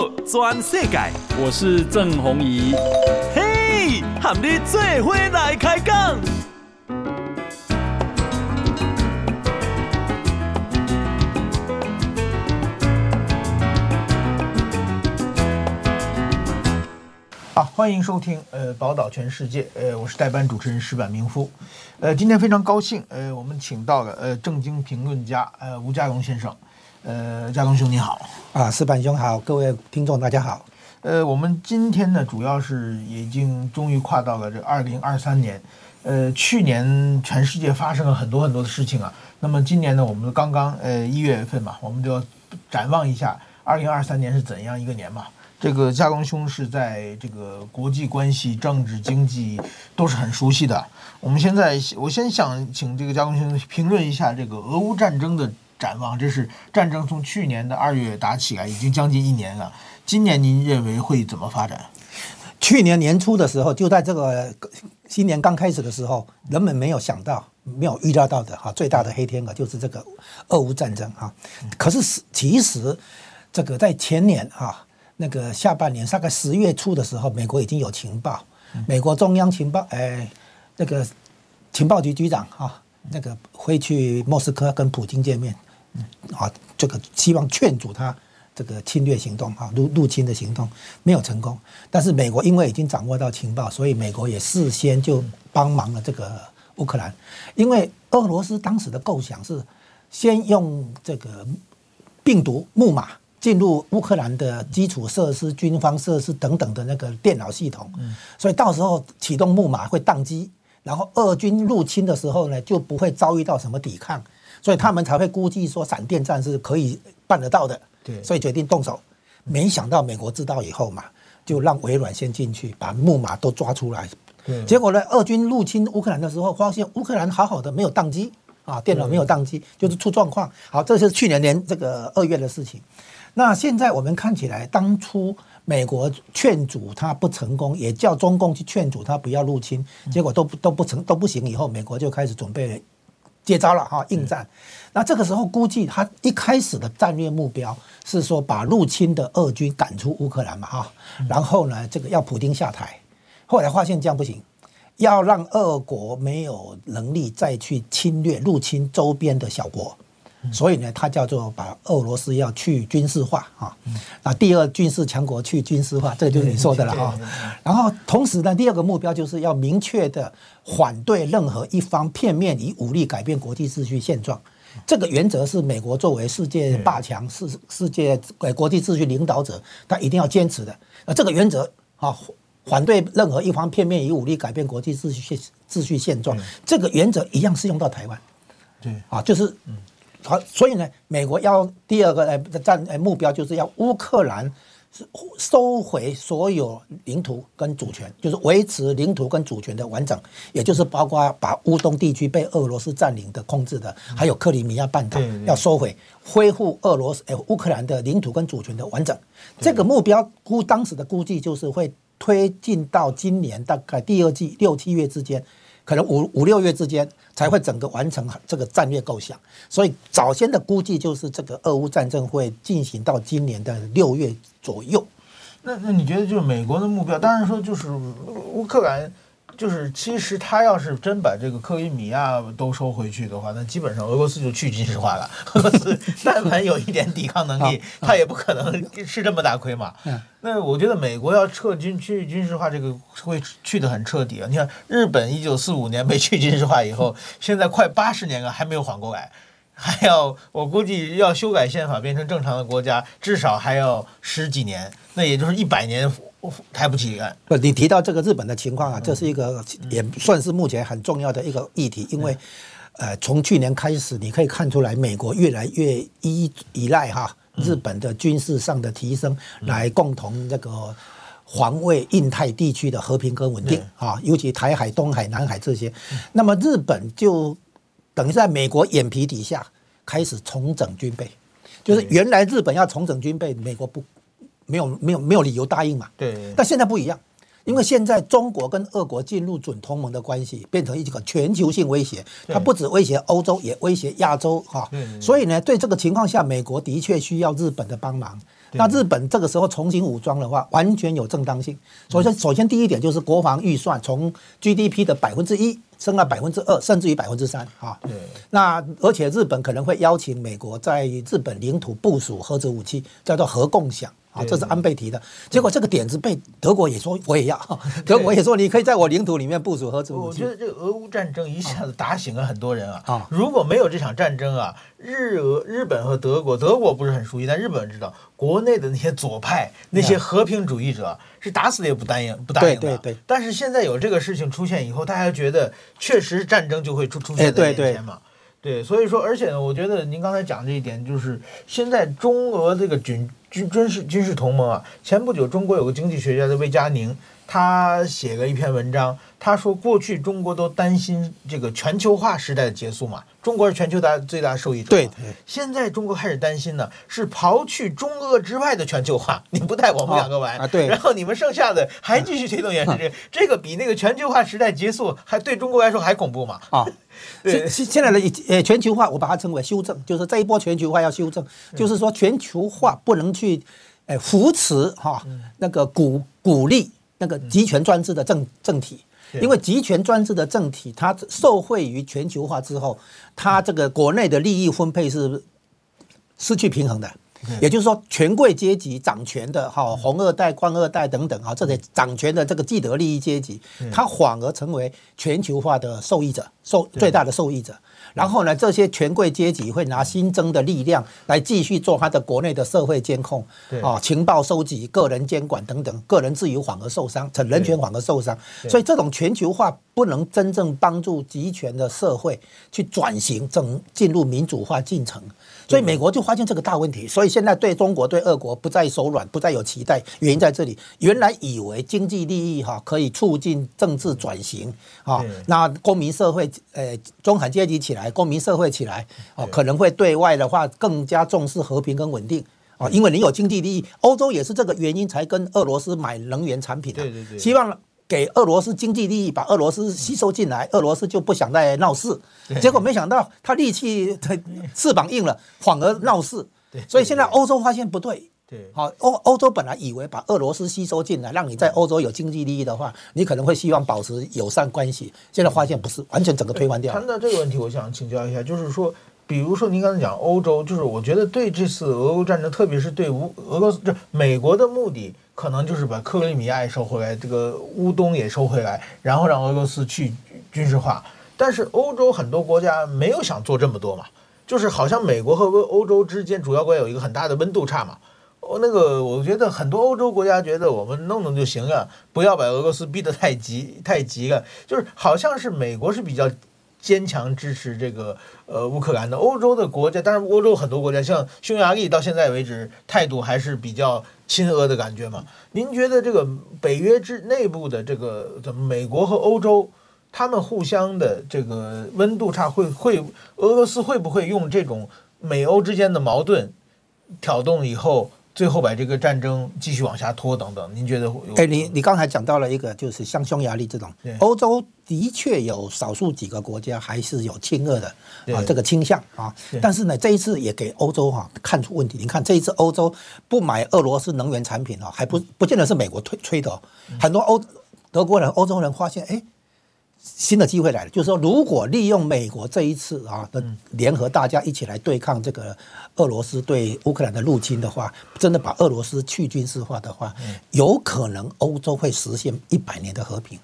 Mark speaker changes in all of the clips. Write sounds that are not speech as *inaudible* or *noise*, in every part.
Speaker 1: 好，全世界，
Speaker 2: 我是郑弘仪。
Speaker 1: 嘿，和你做伙来开讲。
Speaker 3: 好，欢迎收听呃《宝岛全世界》，呃，我是代班主持人石板明夫。呃，今天非常高兴，呃，我们请到了呃正经评论家呃吴家龙先生。呃，家龙兄你好，
Speaker 4: 啊，四板兄好，各位听众大家好。
Speaker 3: 呃，我们今天呢，主要是已经终于跨到了这二零二三年。呃，去年全世界发生了很多很多的事情啊。那么今年呢，我们刚刚呃一月份嘛，我们就要展望一下二零二三年是怎样一个年嘛。这个加龙兄是在这个国际关系、政治、经济都是很熟悉的。我们现在我先想请这个加龙兄评论一下这个俄乌战争的。展望，这是战争从去年的二月打起来，已经将近一年了。今年您认为会怎么发展？
Speaker 4: 去年年初的时候，就在这个新年刚开始的时候，人们没有想到、没有预料到的哈，最大的黑天鹅就是这个俄乌战争哈。可是其实这个在前年哈，那个下半年大概十月初的时候，美国已经有情报，美国中央情报哎，那个情报局局长哈，那个会去莫斯科跟普京见面。啊，这个希望劝阻他这个侵略行动啊，入入侵的行动没有成功。但是美国因为已经掌握到情报，所以美国也事先就帮忙了这个乌克兰。因为俄罗斯当时的构想是先用这个病毒木马进入乌克兰的基础设施、军方设施等等的那个电脑系统，所以到时候启动木马会宕机，然后俄军入侵的时候呢，就不会遭遇到什么抵抗。所以他们才会估计说闪电战是可以办得到的，对，所以决定动手。没想到美国知道以后嘛，就让微软先进去把木马都抓出来。结果呢，俄军入侵乌克兰的时候，发现乌克兰好好的没有宕机啊，电脑没有宕机，就是出状况。好，这是去年年这个二月的事情。那现在我们看起来，当初美国劝阻他不成功，也叫中共去劝阻他不要入侵，结果都不都不成都不行。以后美国就开始准备。接招了哈，应战。那这个时候估计他一开始的战略目标是说把入侵的俄军赶出乌克兰嘛哈，然后呢，这个要普京下台。后来发现这样不行，要让俄国没有能力再去侵略入侵周边的小国。所以呢，他叫做把俄罗斯要去军事化啊，那第二军事强国去军事化，这个就是你说的了啊。然后同时呢，第二个目标就是要明确的反对任何一方片面以武力改变国际秩序现状。这个原则是美国作为世界霸强、世世界国际秩序领导者，他一定要坚持的。那这个原则啊，反对任何一方片面以武力改变国际秩序秩序现状，这个原则一样适用到台湾。对啊，就是嗯。好，所以呢，美国要第二个呃战呃目标就是要乌克兰收回所有领土跟主权，就是维持领土跟主权的完整，也就是包括把乌东地区被俄罗斯占领的控制的，还有克里米亚半岛要收回，恢复俄罗斯呃乌克兰的领土跟主权的完整。这个目标估当时的估计就是会推进到今年大概第二季六七月之间。可能五五六月之间才会整个完成这个战略构想，所以早先的估计就是这个俄乌战争会进行到今年的六月左右。
Speaker 3: 那那你觉得就是美国的目标？当然说就是乌克兰。就是，其实他要是真把这个克里米亚都收回去的话，那基本上俄罗斯就去军事化了。俄罗斯 *laughs* 但凡有一点抵抗能力，他也不可能吃这么大亏嘛。那我觉得美国要撤军去军事化，这个会去的很彻底啊。你看，日本一九四五年被去军事化以后，现在快八十年了还没有缓过来，还要我估计要修改宪法变成正常的国家，至少还要十几年，那也就是一百年。抬不起来。
Speaker 4: 不，你提到这个日本的情况啊，这是一个也算是目前很重要的一个议题，因为，呃，从去年开始，你可以看出来，美国越来越依依赖哈日本的军事上的提升，来共同这个防卫印太地区的和平跟稳定啊，尤其台海、东海、南海这些。那么日本就等于在美国眼皮底下开始重整军备，就是原来日本要重整军备，美国不。没有没有没有理由答应嘛？对。但现在不一样，因为现在中国跟俄国进入准同盟的关系，变成一个全球性威胁，它不止威胁欧洲，也威胁亚洲哈。所以呢，对这个情况下，美国的确需要日本的帮忙。那日本这个时候重新武装的话，完全有正当性。首先，首先第一点就是国防预算从 GDP 的百分之一升到百分之二，甚至于百分之三啊。对。那而且日本可能会邀请美国在日本领土部署核子武器，叫做核共享。啊，这是安倍提的，结果这个点子被德国也说我也要，*laughs* 德国也说你可以在我领土里面部署核子武器。
Speaker 3: 我觉得这个俄乌战争一下子打醒了很多人啊！啊，如果没有这场战争啊，日俄日本和德国，德国不是很熟悉，但日本人知道，国内的那些左派那些和平主义者是打死也不答应不答应的。
Speaker 4: 对对对。
Speaker 3: 但是现在有这个事情出现以后，大家觉得确实战争就会出出现在眼前嘛。对，对所以说，而且呢，我觉得您刚才讲这一点，就是现在中俄这个军军军事军事同盟啊，前不久中国有个经济学家的魏佳宁，他写了一篇文章，他说过去中国都担心这个全球化时代的结束嘛，中国是全球大最大受益者。
Speaker 4: 对，
Speaker 3: 现在中国开始担心呢，是刨去中俄之外的全球化，*laughs* 你不带我们两个玩，
Speaker 4: 啊，对，
Speaker 3: 然后你们剩下的还继续推动原始这个，*laughs* 这个比那个全球化时代结束还对中国来说还恐怖嘛？*laughs* 啊。
Speaker 4: 现现在的呃全球化，我把它称为修正，就是这一波全球化要修正，就是说全球化不能去呃扶持哈那个鼓鼓励那个集权专制的政政体，因为集权专制的政体，它受惠于全球化之后，它这个国内的利益分配是失去平衡的。也就是说，权贵阶级掌权的哈，红二代、官二代等等啊，这些掌权的这个既得利益阶级，他反而成为全球化的受益者，受最大的受益者。然后呢，这些权贵阶级会拿新增的力量来继续做他的国内的社会监控，啊，情报收集、个人监管等等，个人自由反而受伤，成人权反而受伤。所以这种全球化不能真正帮助集权的社会去转型，整进入民主化进程。所以美国就发现这个大问题，所以现在对中国、对俄国不再手软，不再有期待。原因在这里，原来以为经济利益哈可以促进政治转型啊，那公民社会呃中产阶级起来，公民社会起来哦，可能会对外的话更加重视和平跟稳定啊，因为你有经济利益。欧洲也是这个原因才跟俄罗斯买能源产品的，对对对，希望。给俄罗斯经济利益，把俄罗斯吸收进来，俄罗斯就不想再闹事。结果没想到他力气翅膀硬了，反而闹事。所以现在欧洲发现不对。对，好，欧欧洲本来以为把俄罗斯吸收进来，让你在欧洲有经济利益的话，你可能会希望保持友善关系。现在发现不是，完全整个推翻掉。
Speaker 3: 谈到这个问题，我想请教一下，就是说。比如说，您刚才讲欧洲，就是我觉得对这次俄乌战争，特别是对乌俄罗斯，这美国的目的可能就是把克里米亚也收回来，这个乌东也收回来，然后让俄罗斯去军事化。但是欧洲很多国家没有想做这么多嘛，就是好像美国和欧欧洲之间主要国家有一个很大的温度差嘛。哦，那个我觉得很多欧洲国家觉得我们弄弄就行了，不要把俄罗斯逼得太急太急了，就是好像是美国是比较。坚强支持这个呃乌克兰的欧洲的国家，当然欧洲很多国家，像匈牙利到现在为止态度还是比较亲俄的感觉嘛。您觉得这个北约之内部的这个怎么美国和欧洲他们互相的这个温度差会会俄罗斯会不会用这种美欧之间的矛盾挑动以后？最后把这个战争继续往下拖，等等，您觉得？
Speaker 4: 哎，你你刚才讲到了一个，就是像匈牙利这种，欧洲的确有少数几个国家还是有亲俄的啊这个倾向啊，但是呢，这一次也给欧洲哈看出问题。你看这一次欧洲不买俄罗斯能源产品啊，还不不见得是美国推催的，很多欧德国人、欧洲人发现，哎。新的机会来了，就是说，如果利用美国这一次啊的联合，大家一起来对抗这个俄罗斯对乌克兰的入侵的话，真的把俄罗斯去军事化的话，有可能欧洲会实现一百年的和平。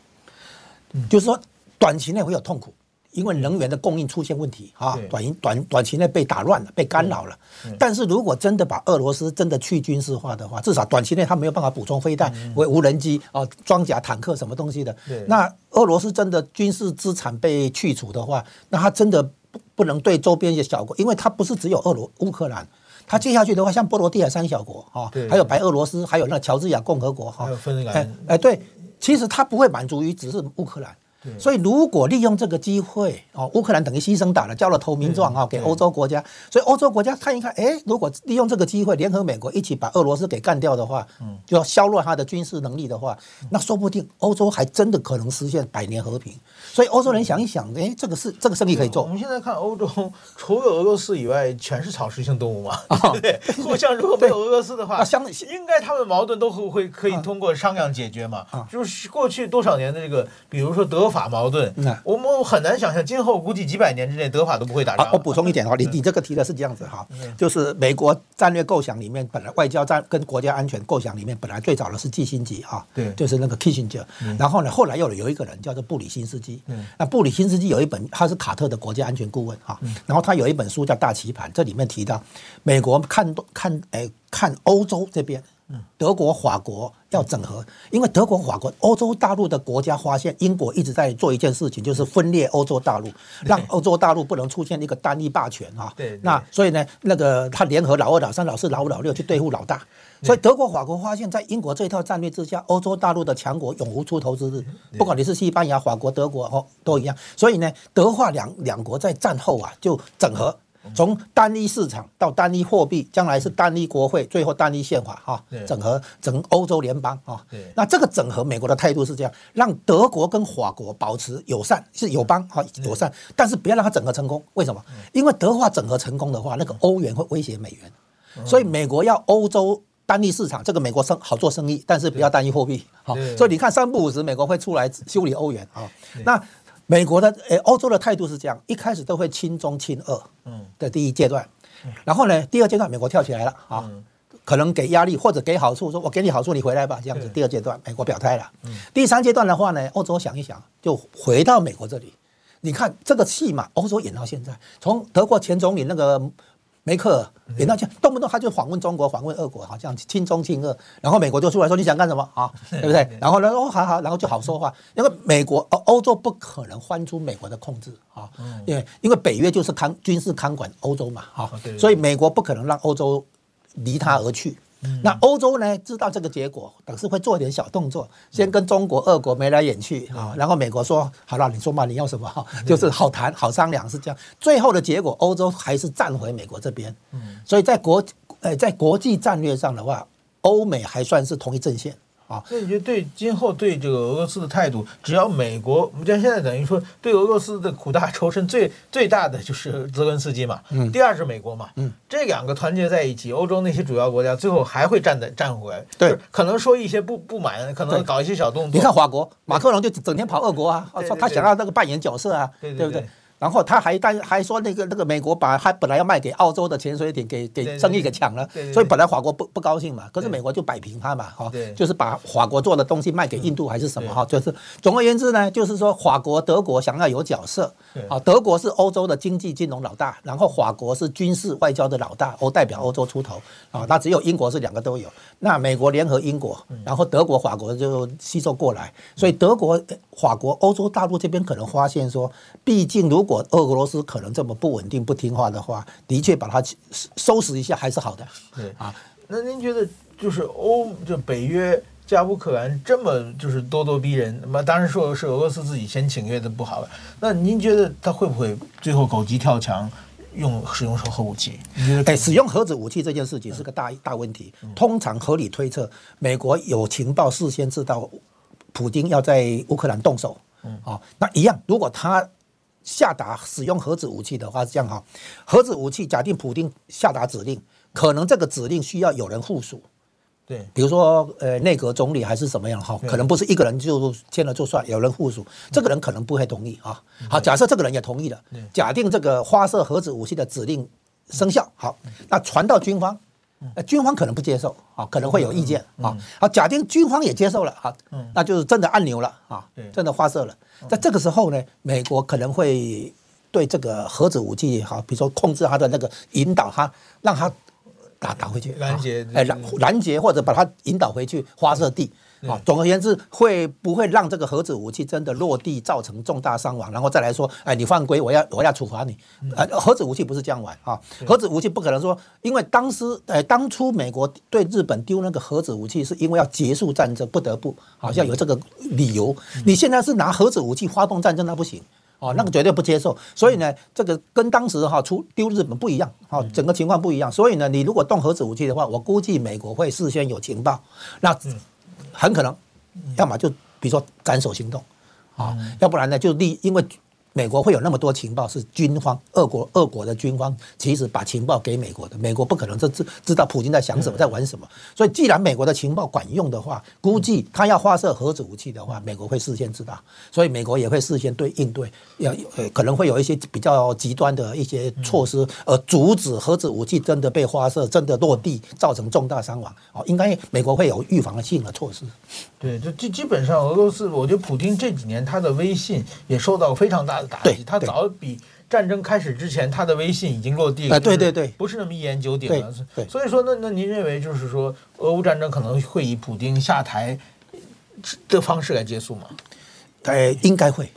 Speaker 4: 就是说，短期内会有痛苦。因为能源的供应出现问题啊，短短短期内被打乱了，被干扰了。但是如果真的把俄罗斯真的去军事化的话，至少短期内他没有办法补充飞弹、为无人机啊、装甲、坦克什么东西的。那俄罗斯真的军事资产被去除的话，那他真的不不能对周边一些小国，因为他不是只有俄罗乌克兰，他接下去的话，像波罗的海三小国啊，还有白俄罗斯，还有那乔治亚共和国哈。哎，对，其实他不会满足于只是乌克兰。所以如果利用这个机会哦，乌克兰等于牺牲打了，交了投名状啊，给欧洲国家。所以欧洲国家看一看，哎，如果利用这个机会联合美国一起把俄罗斯给干掉的话，嗯就要削弱他的军事能力的话，那说不定欧洲还真的可能实现百年和平。所以欧洲人想一想，哎，这个是这个生意可以做。
Speaker 3: 我们现在看欧洲，*laughs* 除了俄罗斯以外，全是草食性动物嘛，*laughs* 对不对？互相如果没有俄罗斯的话，相应该他们矛盾都会会可以通过商量解决嘛。啊就是过去多少年的这个，比如说德法矛盾，我们很难想象今后估计几百年之内德法都不会打仗。
Speaker 4: 我补充一点哈，你你这个提的是这样子哈，就是美国战略构想里面本来外交战跟国家安全构想里面本来最早的是基辛格哈，对，就是那个基辛格，然后呢后来又有一个人叫做布里辛斯基。那布里辛斯基有一本，他是卡特的国家安全顾问哈，然后他有一本书叫《大棋盘》，这里面提到美国看看哎看欧洲这边，德国、法国要整合，因为德国、法国、欧洲大陆的国家发现英国一直在做一件事情，就是分裂欧洲大陆，让欧洲大陆不能出现一个单一霸权啊。对，那所以呢，那个他联合老二、老三、老四、老五、老六去对付老大。所以德国、法国发现，在英国这一套战略之下，欧洲大陆的强国永无出头之日。不管你是西班牙、法国、德国哦，都一样。所以呢，德法两两国在战后啊，就整合，从单一市场到单一货币，将来是单一国会，最后单一宪法哈，整合整欧洲联邦啊。那这个整合，美国的态度是这样，让德国跟法国保持友善，是友邦哈，友善，但是不要让它整合成功。为什么？因为德化整合成功的话，那个欧元会威胁美元，所以美国要欧洲。单一市场，这个美国生好做生意，但是不要单一货币。好，所以你看三不五时，美国会出来修理欧元啊。那美国的诶，欧洲的态度是这样，一开始都会亲中亲俄，嗯，的第一阶段，然后呢，第二阶段美国跳起来了啊，可能给压力或者给好处，说我给你好处，你回来吧，这样子。第二阶段美国表态了，第三阶段的话呢，欧洲想一想，就回到美国这里。你看这个戏嘛，欧洲演到现在，从德国前总理那个。梅克尔演到这样，动不动他就访问中国，访问俄国，好像亲中亲俄，然后美国就出来说，你想干什么啊？*laughs* 对不对？然后呢，哦，好好，然后就好说话。因为美国欧欧洲不可能翻出美国的控制啊，因为因为北约就是看军事看管欧洲嘛，啊，所以美国不可能让欧洲离他而去。那欧洲呢，知道这个结果，等是会做一点小动作，先跟中国、俄国眉来眼去啊，然后美国说好了，你说嘛，你要什么？就是好谈、好商量是这样。最后的结果，欧洲还是站回美国这边。嗯所以在国呃在国际战略上的话，欧美还算是同一阵线。啊，
Speaker 3: 那你觉得对今后对这个俄罗斯的态度，只要美国，我们像现在等于说对俄罗斯的苦大仇深最最大的就是泽伦斯基嘛，嗯，第二是美国嘛，嗯，这两个团结在一起，欧洲那些主要国家最后还会站在站回来，对，可能说一些不不满，可能搞一些小动作。
Speaker 4: 你看法国，马克龙就整天跑俄国啊，说他想要那个扮演角色啊，对不对？然后他还但还说那个那个美国把他本来要卖给澳洲的潜水艇给给生意给抢了，所以本来法国不不高兴嘛，可是美国就摆平他嘛，哈，就是把法国做的东西卖给印度还是什么哈，就是总而言之呢，就是说法国德国想要有角色，啊，德国是欧洲的经济金融老大，然后法国是军事外交的老大，欧代表欧洲出头，啊，那只有英国是两个都有，那美国联合英国，然后德国法国就吸收过来，所以德国法国欧洲大陆这边可能发现说，毕竟如果如果俄罗斯可能这么不稳定、不听话的话，的确把它收拾一下还是好的。
Speaker 3: 对啊，那您觉得就是欧就北约加乌克兰这么就是咄咄逼人，那么当然说是俄罗斯自己先请愿的不好了。那您觉得他会不会最后狗急跳墙，用使用核武器？
Speaker 4: 哎，使用核子武器这件事情是个大大问题。通常合理推测，美国有情报事先知道普京要在乌克兰动手。嗯，啊，那一样，如果他下达使用核子武器的话是这样哈，核子武器假定普丁下达指令，可能这个指令需要有人附属，对，比如说呃内阁总理还是什么样哈，可能不是一个人就签了就算，有人附属，这个人可能不会同意啊。好，假设这个人也同意了，假定这个发射核子武器的指令生效，好，那传到军方，呃军方可能不接受啊，可能会有意见啊。好，假定军方也接受了哈，那就是真的按钮了啊，真的发射了。在这个时候呢，美国可能会对这个核子武器好，比如说控制它的那个引导它，让它打打回去，拦截，哎，拦拦截或者把它引导回去发射地。啊，总而言之，会不会让这个核子武器真的落地造成重大伤亡，然后再来说，哎，你犯规，我要我要处罚你。呃，核子武器不是这样玩啊，核子武器不可能说，因为当时，哎，当初美国对日本丢那个核子武器，是因为要结束战争，不得不，好像有这个理由。你现在是拿核子武器发动战争，那不行。哦，那个绝对不接受，所以呢，这个跟当时哈出丢日本不一样，哈，整个情况不一样。所以呢，你如果动核子武器的话，我估计美国会事先有情报，那很可能，要么就比如说斩首行动，啊，要不然呢就立，因为。美国会有那么多情报，是军方，俄国，俄国的军方其实把情报给美国的，美国不可能这知知道普京在想什么，在玩什么。所以，既然美国的情报管用的话，估计他要发射核子武器的话，美国会事先知道，所以美国也会事先对应对，要呃可能会有一些比较极端的一些措施，呃，阻止核子武器真的被发射，真的落地造成重大伤亡。哦，应该美国会有预防性的措施。
Speaker 3: 对，就基基本上俄罗斯，我觉得普京这几年他的威信也受到非常大的的。打击，他早比战争开始之前，他的威信已经落地了。
Speaker 4: 对对对，
Speaker 3: 不是那么一言九鼎了。所以说，那那您认为就是说，俄乌战争可能会以普丁下台的方式来结束吗？
Speaker 4: 呃，应该会。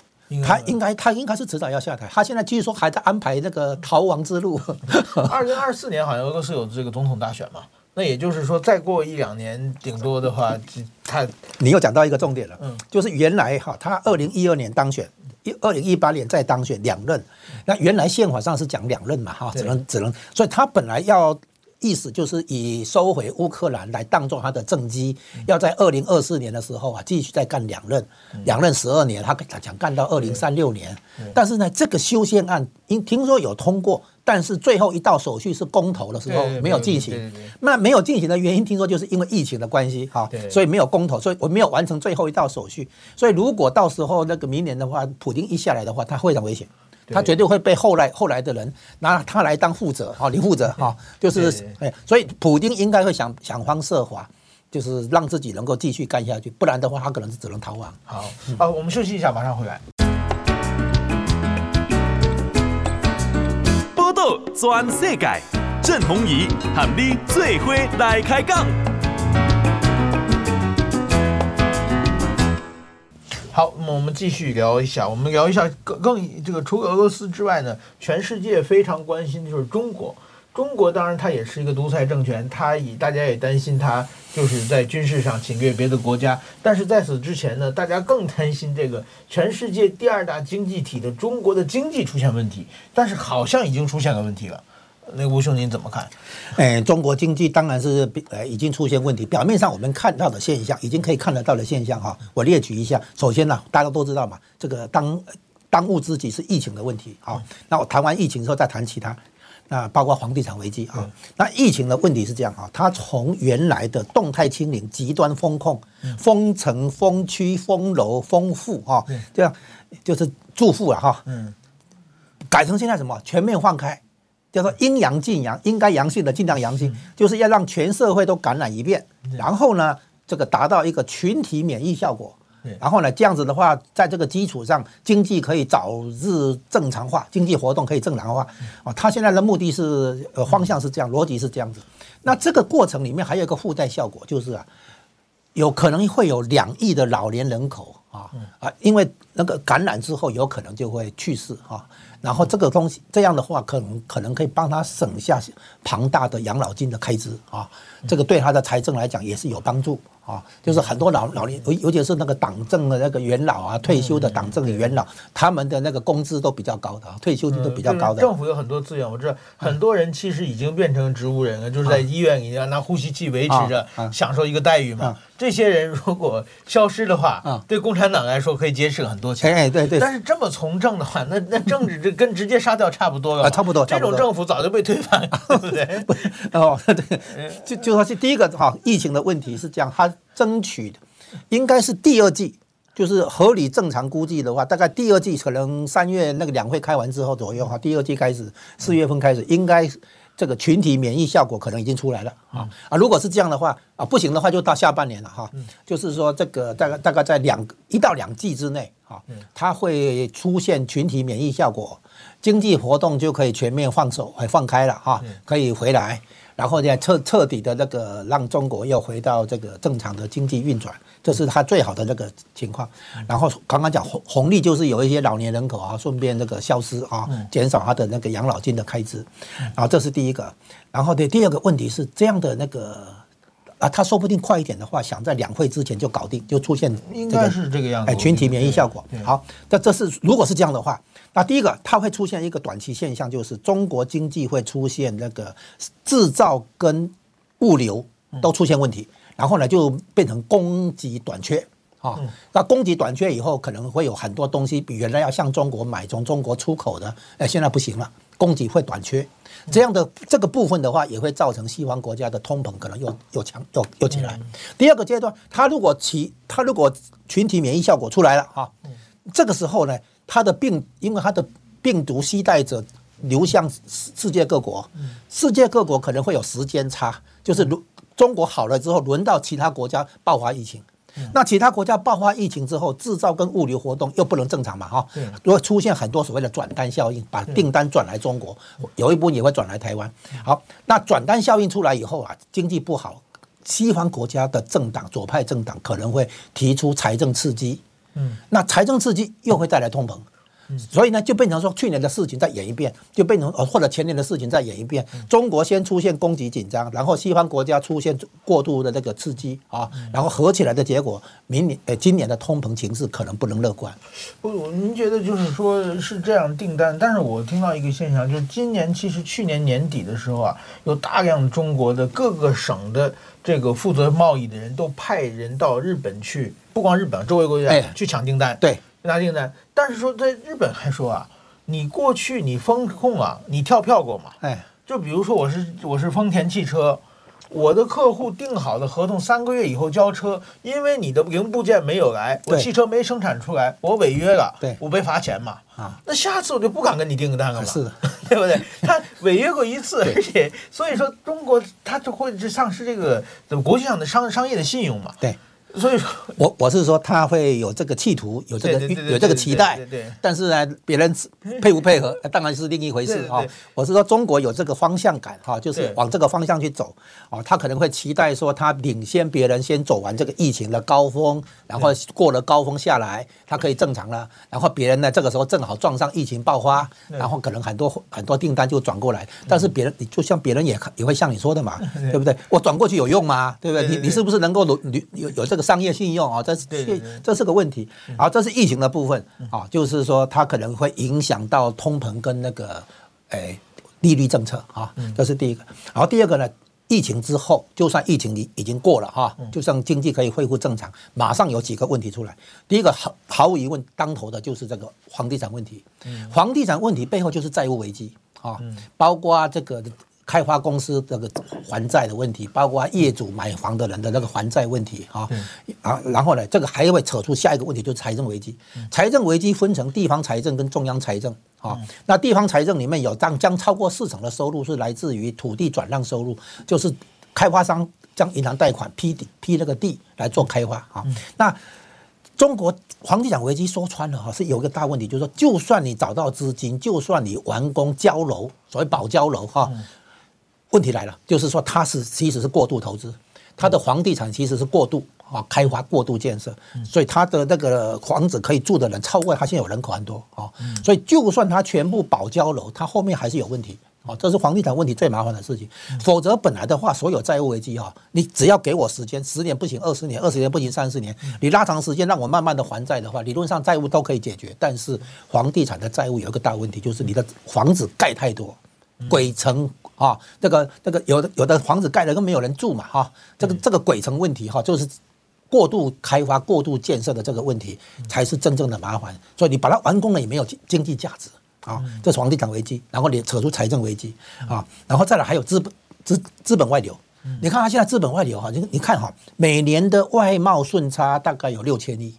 Speaker 4: 他应该他应该是迟早要下台。他现在据说还在安排那个逃亡之路。*laughs*
Speaker 3: 二零二四年好像俄罗斯有这个总统大选嘛？那也就是说，再过一两年，顶多的话，他
Speaker 4: 你又讲到一个重点了。嗯，就是原来哈，他二零一二年当选。一二零一八年再当选两任，那原来宪法上是讲两任嘛哈，只能只能，所以他本来要意思就是以收回乌克兰来当做他的政绩，要在二零二四年的时候啊继续再干两任，两任十二年，他他想干到二零三六年，但是呢这个修宪案因听说有通过。但是最后一道手续是公投的时候没有进行，那没有进行的原因，听说就是因为疫情的关系，哈，所以没有公投，所以我没有完成最后一道手续。所以如果到时候那个明年的话，普京一下来的话，他非常危险，他绝对会被后来后来的人拿他来当负责，哈，你负责哈，就是哎，所以普京应该会想想方设法，就是让自己能够继续干下去，不然的话，他可能是只能逃亡。
Speaker 3: 好，好，我们休息一下，马上回来。
Speaker 1: 全世界，郑弘仪和你最伙来开讲。
Speaker 3: 好，那么我们继续聊一下，我们聊一下更更这个，除俄罗斯之外呢，全世界非常关心的就是中国。中国当然它也是一个独裁政权，它以大家也担心它就是在军事上侵略别的国家。但是在此之前呢，大家更担心这个全世界第二大经济体的中国的经济出现问题。但是好像已经出现了问题了，那吴兄您怎么看？
Speaker 4: 哎，中国经济当然是呃已经出现问题。表面上我们看到的现象，已经可以看得到的现象哈，我列举一下。首先呢，大家都知道嘛，这个当当务之急是疫情的问题。好，那我谈完疫情之后再谈其他。那包括房地产危机啊，那疫情的问题是这样啊，它从原来的动态清零、极端风控、封城、封区、封楼、封户啊，这样就是住户了哈，嗯改成现在什么全面放开，叫做阴阳尽阳，应该阳性的尽量阳性，就是要让全社会都感染一遍，然后呢，这个达到一个群体免疫效果。然后呢，这样子的话，在这个基础上，经济可以早日正常化，经济活动可以正常化。哦，他现在的目的是，呃，方向是这样，逻辑是这样子。那这个过程里面还有一个附带效果，就是啊，有可能会有两亿的老年人口啊啊，因为那个感染之后有可能就会去世啊。然后这个东西这样的话，可能可能可以帮他省下庞大的养老金的开支啊，这个对他的财政来讲也是有帮助。啊，就是很多老老年，尤尤其是那个党政的那个元老啊，退休的党政的元老，他们的那个工资都比较高的，退休金都比较高的。
Speaker 3: 政府有很多资源，我知道很多人其实已经变成植物人了，就是在医院里拿呼吸器维持着，享受一个待遇嘛。这些人如果消失的话，对共产党来说可以节省很多钱。
Speaker 4: 哎，对对。
Speaker 3: 但是这么从政的话，那那政治这跟直接杀掉差不多了。
Speaker 4: 啊，差不多。
Speaker 3: 这种政府早就被推翻了，*laughs* 对不对？
Speaker 4: 哦，对。就就说是第一个哈，疫情的问题是这样，他争取的应该是第二季，就是合理正常估计的话，大概第二季可能三月那个两会开完之后左右哈，第二季开始四月份开始应该。这个群体免疫效果可能已经出来了啊啊！如果是这样的话啊，不行的话就到下半年了哈。就是说，这个大概大概在两一到两季之内啊，它会出现群体免疫效果，经济活动就可以全面放手，还放开了哈，可以回来。然后呢彻彻底的那个让中国又回到这个正常的经济运转，这是他最好的那个情况。然后刚刚讲红红利就是有一些老年人口啊，顺便那个消失啊，减少他的那个养老金的开支，然后这是第一个。然后对第二个问题是这样的那个。啊，他说不定快一点的话，想在两会之前就搞定，就出现、这个、
Speaker 3: 应该是这个样子，
Speaker 4: 哎，群体免疫效果。好，那这是如果是这样的话，那第一个它会出现一个短期现象，就是中国经济会出现那个制造跟物流都出现问题，然后呢就变成供给短缺。啊，那供给短缺以后，可能会有很多东西比原来要向中国买，从中国出口的，哎，现在不行了，供给会短缺。这样的这个部分的话，也会造成西方国家的通膨可能又又强又又起来。第二个阶段，它如果其它如果群体免疫效果出来了哈，这个时候呢，它的病因为它的病毒携带者流向世界各国，世界各国可能会有时间差，就是如中国好了之后，轮到其他国家爆发疫情。那其他国家爆发疫情之后，制造跟物流活动又不能正常嘛？哈，如果出现很多所谓的转单效应，把订单转来中国，有一部分也会转来台湾。好，那转单效应出来以后啊，经济不好，西方国家的政党左派政党可能会提出财政刺激。嗯，那财政刺激又会带来通膨。所以呢，就变成说去年的事情再演一遍，就变成呃或者前年的事情再演一遍。中国先出现供给紧张，然后西方国家出现过度的这个刺激啊，然后合起来的结果，明年呃今年的通膨形势可能不能乐观。
Speaker 3: 不，您觉得就是说是这样订单？但是我听到一个现象，就是今年其实去年年底的时候啊，有大量中国的各个省的这个负责贸易的人都派人到日本去，不光日本，周围国家去抢订单。对。拿订单，但是说在日本还说啊，你过去你风控啊，你跳票过吗？哎，就比如说我是我是丰田汽车，我的客户订好的合同三个月以后交车，因为你的零部件没有来，我汽车没生产出来，我违约了，对，我被罚钱嘛。啊，那下次我就不敢跟你订个单了嘛。是的，对不对？他违约过一次，而且所以说中国他就会丧失这个怎么国际上的商商业的信用嘛。对。所以，
Speaker 4: 我我是说他会有这个企图，有这个有这个期待，但是呢，别人配不配合，*laughs* 当然是另一回事啊。我是说中国有这个方向感哈，就是往这个方向去走啊。他可能会期待说，他领先别人先走完这个疫情的高峰，然后过了高峰下来，他可以正常了。然后别人呢，这个时候正好撞上疫情爆发，然后可能很多很多订单就转过来。但是别人，你就像别人也也会像你说的嘛，*laughs* 对不对？我转过去有用吗？对不对？你你是不是能够有有有这个？商业信用啊，这是这是个问题。然后这是疫情的部分啊，就是说它可能会影响到通膨跟那个诶利率政策啊，这是第一个。然后第二个呢，疫情之后，就算疫情已已经过了哈，就算经济可以恢复正常，马上有几个问题出来。第一个毫毫无疑问，当头的就是这个房地产问题。房地产问题背后就是债务危机啊，包括这个。开发公司这个还债的问题，包括业主买房的人的那个还债问题啊，啊，然后呢，这个还会扯出下一个问题，就是财政危机。财政危机分成地方财政跟中央财政啊。那地方财政里面有将将超过四成的收入是来自于土地转让收入，就是开发商将银行贷款批地批那个地来做开发啊。那中国房地产危机说穿了哈，是有一个大问题，就是说，就算你找到资金，就算你完工交楼，所谓保交楼哈。问题来了，就是说它是其实是过度投资，它的房地产其实是过度啊开发、过度建设，所以它的那个房子可以住的人超过它现在有人口很多啊，所以就算它全部保交楼，它后面还是有问题啊，这是房地产问题最麻烦的事情。否则本来的话，所有债务危机哈，你只要给我时间，十年不行，二十年，二十年不行，三十年，你拉长时间让我慢慢的还债的话，理论上债务都可以解决。但是房地产的债务有一个大问题，就是你的房子盖太多，鬼城。啊，这个这个有的有的房子盖了都没有人住嘛，哈，这个这个鬼城问题哈，就是过度开发、过度建设的这个问题才是真正的麻烦。所以你把它完工了也没有经济价值啊，这是房地产危机。然后你扯出财政危机啊，然后再来还有资本资资本外流。你看它现在资本外流哈，你你看哈，每年的外贸顺差大概有六千亿。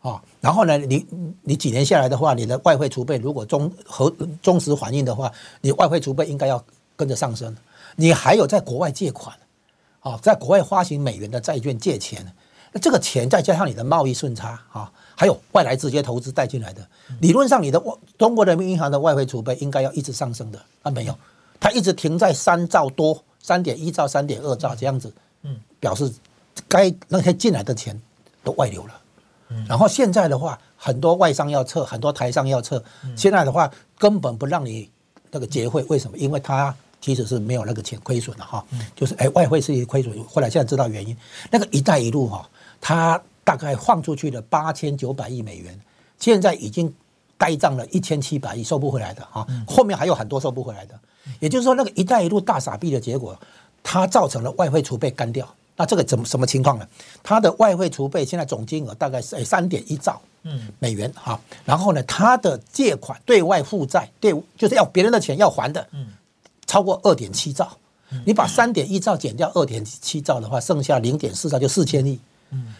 Speaker 4: 啊，然后呢，你你几年下来的话，你的外汇储备如果中和忠实反映的话，你外汇储备应该要。跟着上升，你还有在国外借款，啊，在国外发行美元的债券借钱，那这个钱再加上你的贸易顺差啊，还有外来直接投资带进来的，理论上你的中国人民银行的外汇储备应该要一直上升的，啊，没有，它一直停在三兆多。三点一兆、三点二兆这样子，嗯，表示该那些进来的钱都外流了。然后现在的话，很多外商要撤，很多台商要撤。现在的话，根本不让你那个结汇，为什么？因为他其实是没有那个钱亏损的哈，就是哎外汇是一亏损。后来现在知道原因，那个“一带一路”哈，它大概放出去了八千九百亿美元，现在已经呆账了一千七百亿，收不回来的哈。后面还有很多收不回来的。也就是说，那个“一带一路”大傻逼的结果，它造成了外汇储备干掉。那这个怎么什么情况呢？它的外汇储备现在总金额大概是三点一兆美元哈，然后呢，它的借款对外负债对就是要别人的钱要还的，超过二点七兆。你把三点一兆减掉二点七兆的话，剩下零点四兆就四千亿。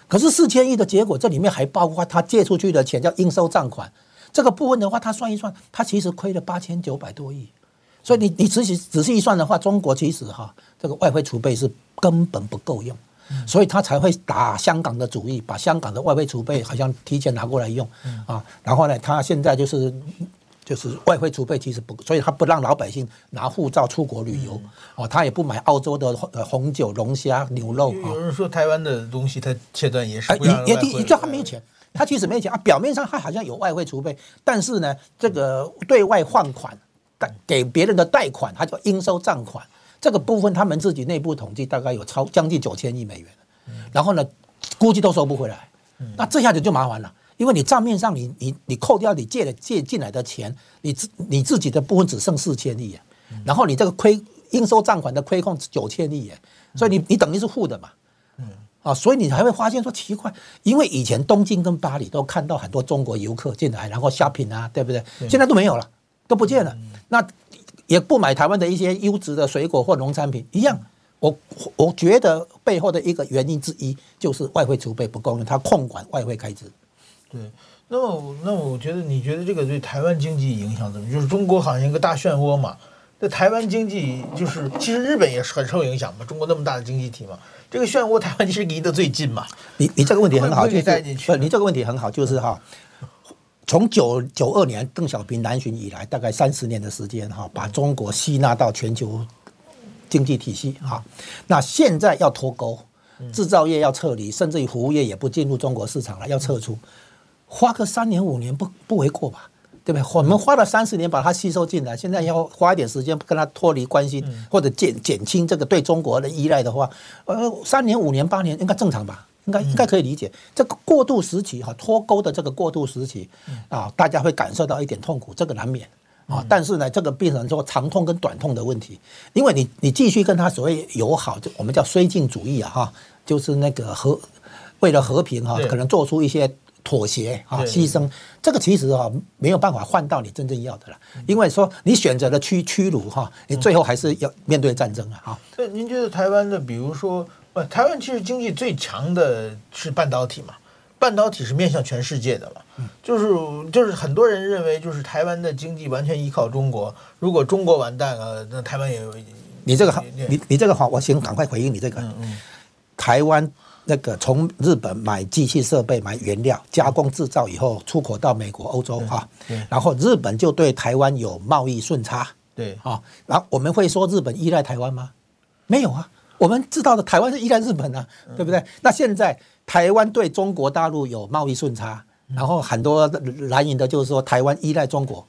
Speaker 4: 可是四千亿的结果，这里面还包括他借出去的钱叫应收账款，这个部分的话，他算一算，他其实亏了八千九百多亿。所以你你仔细仔细一算的话，中国其实哈这个外汇储备是根本不够用，所以他才会打香港的主意，把香港的外汇储备好像提前拿过来用啊。然后呢，他现在就是就是外汇储备其实不，所以他不让老百姓拿护照出国旅游哦，他也不买澳洲的红酒、龙虾、牛肉。
Speaker 3: 有人说台湾的东西他切断也是
Speaker 4: 也也也就他没钱，他其实没钱啊。表面上他好像有外汇储备，但是呢，这个对外换款。给别人的贷款，他叫应收账款，这个部分他们自己内部统计大概有超将近九千亿美元，然后呢，估计都收不回来，那这下子就麻烦了，因为你账面上你你你扣掉你借的借进来的钱，你自你自己的部分只剩四千亿，然后你这个亏应收账款的亏空九千亿，所以你你等于是负的嘛，啊，所以你还会发现说奇怪，因为以前东京跟巴黎都看到很多中国游客进来，然后 shopping 啊，对不对？现在都没有了。都不见了，那也不买台湾的一些优质的水果或农产品一样。我我觉得背后的一个原因之一就是外汇储备不够用，它控管外汇开支。
Speaker 3: 对，那么那我觉得你觉得这个对台湾经济影响怎么？就是中国好像一个大漩涡嘛，那台湾经济就是其实日本也是很受影响嘛，中国那么大的经济体嘛，这个漩涡台湾其实离得最近嘛。
Speaker 4: 你你这个问题很好，就是不，你这个问题很好，就是哈。从九九二年邓小平南巡以来，大概三十年的时间哈，把中国吸纳到全球经济体系哈。那现在要脱钩，制造业要撤离，甚至于服务业也不进入中国市场了，要撤出，花个三年五年不不为过吧？对不对？我们花了三十年把它吸收进来，现在要花一点时间跟它脱离关系，或者减减轻这个对中国的依赖的话，呃，三年五年八年应该正常吧？应该应该可以理解，这个过渡时期哈，脱钩的这个过渡时期啊，大家会感受到一点痛苦，这个难免。啊。但是呢，这个变成说长痛跟短痛的问题，因为你你继续跟他所谓友好，就我们叫绥靖主义啊哈，就是那个和为了和平哈，可能做出一些妥协啊牺牲，这个其实哈没有办法换到你真正要的了，因为说你选择了屈屈辱哈，你最后还是要面对战争啊哈。
Speaker 3: 那您觉得台湾的，比如说？台湾其实经济最强的是半导体嘛，半导体是面向全世界的嘛，就是就是很多人认为就是台湾的经济完全依靠中国，如果中国完蛋了，那台湾也有。
Speaker 4: 你这个好，你你这个好，我先赶快回应你这个。嗯嗯。台湾那个从日本买机器设备、买原料、加工制造以后出口到美国、欧洲哈，然后日本就对台湾有贸易顺差。对啊，然后我们会说日本依赖台湾吗？没有啊。我们知道的台湾是依赖日本啊，对不对？那现在台湾对中国大陆有贸易顺差，然后很多蓝营的就是说台湾依赖中国，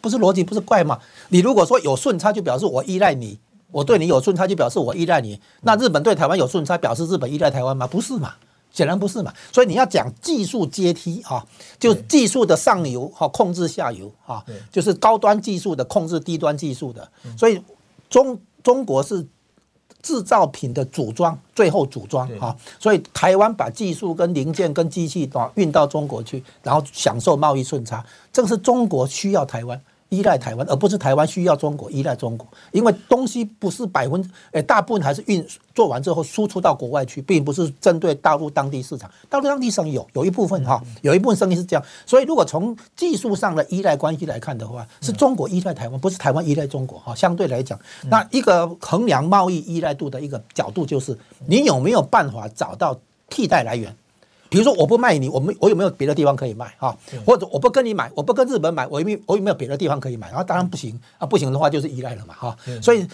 Speaker 4: 不是逻辑不是怪吗？你如果说有顺差，就表示我依赖你；我对你有顺差，就表示我依赖你。那日本对台湾有顺差，表示日本依赖台湾吗？不是嘛？显然不是嘛。所以你要讲技术阶梯啊，就技术的上游哈控制下游啊，就是高端技术的控制低端技术的。所以中中国是。制造品的组装，最后组装啊，所以台湾把技术跟零件跟机器啊运到中国去，然后享受贸易顺差，这个是中国需要台湾。依赖台湾，而不是台湾需要中国依赖中国，因为东西不是百分，诶，大部分还是运做完之后输出到国外去，并不是针对大陆当地市场。大陆当地生意有有一部分哈，有一部分生意是这样。所以如果从技术上的依赖关系来看的话，是中国依赖台湾，不是台湾依赖中国哈。相对来讲，那一个衡量贸易依赖度的一个角度就是，你有没有办法找到替代来源？比如说我不卖你，我们我有没有别的地方可以卖哈？或者我不跟你买，我不跟日本买，我有没有我有没有别的地方可以买？然后当然不行啊，不行的话就是依赖了嘛哈。所以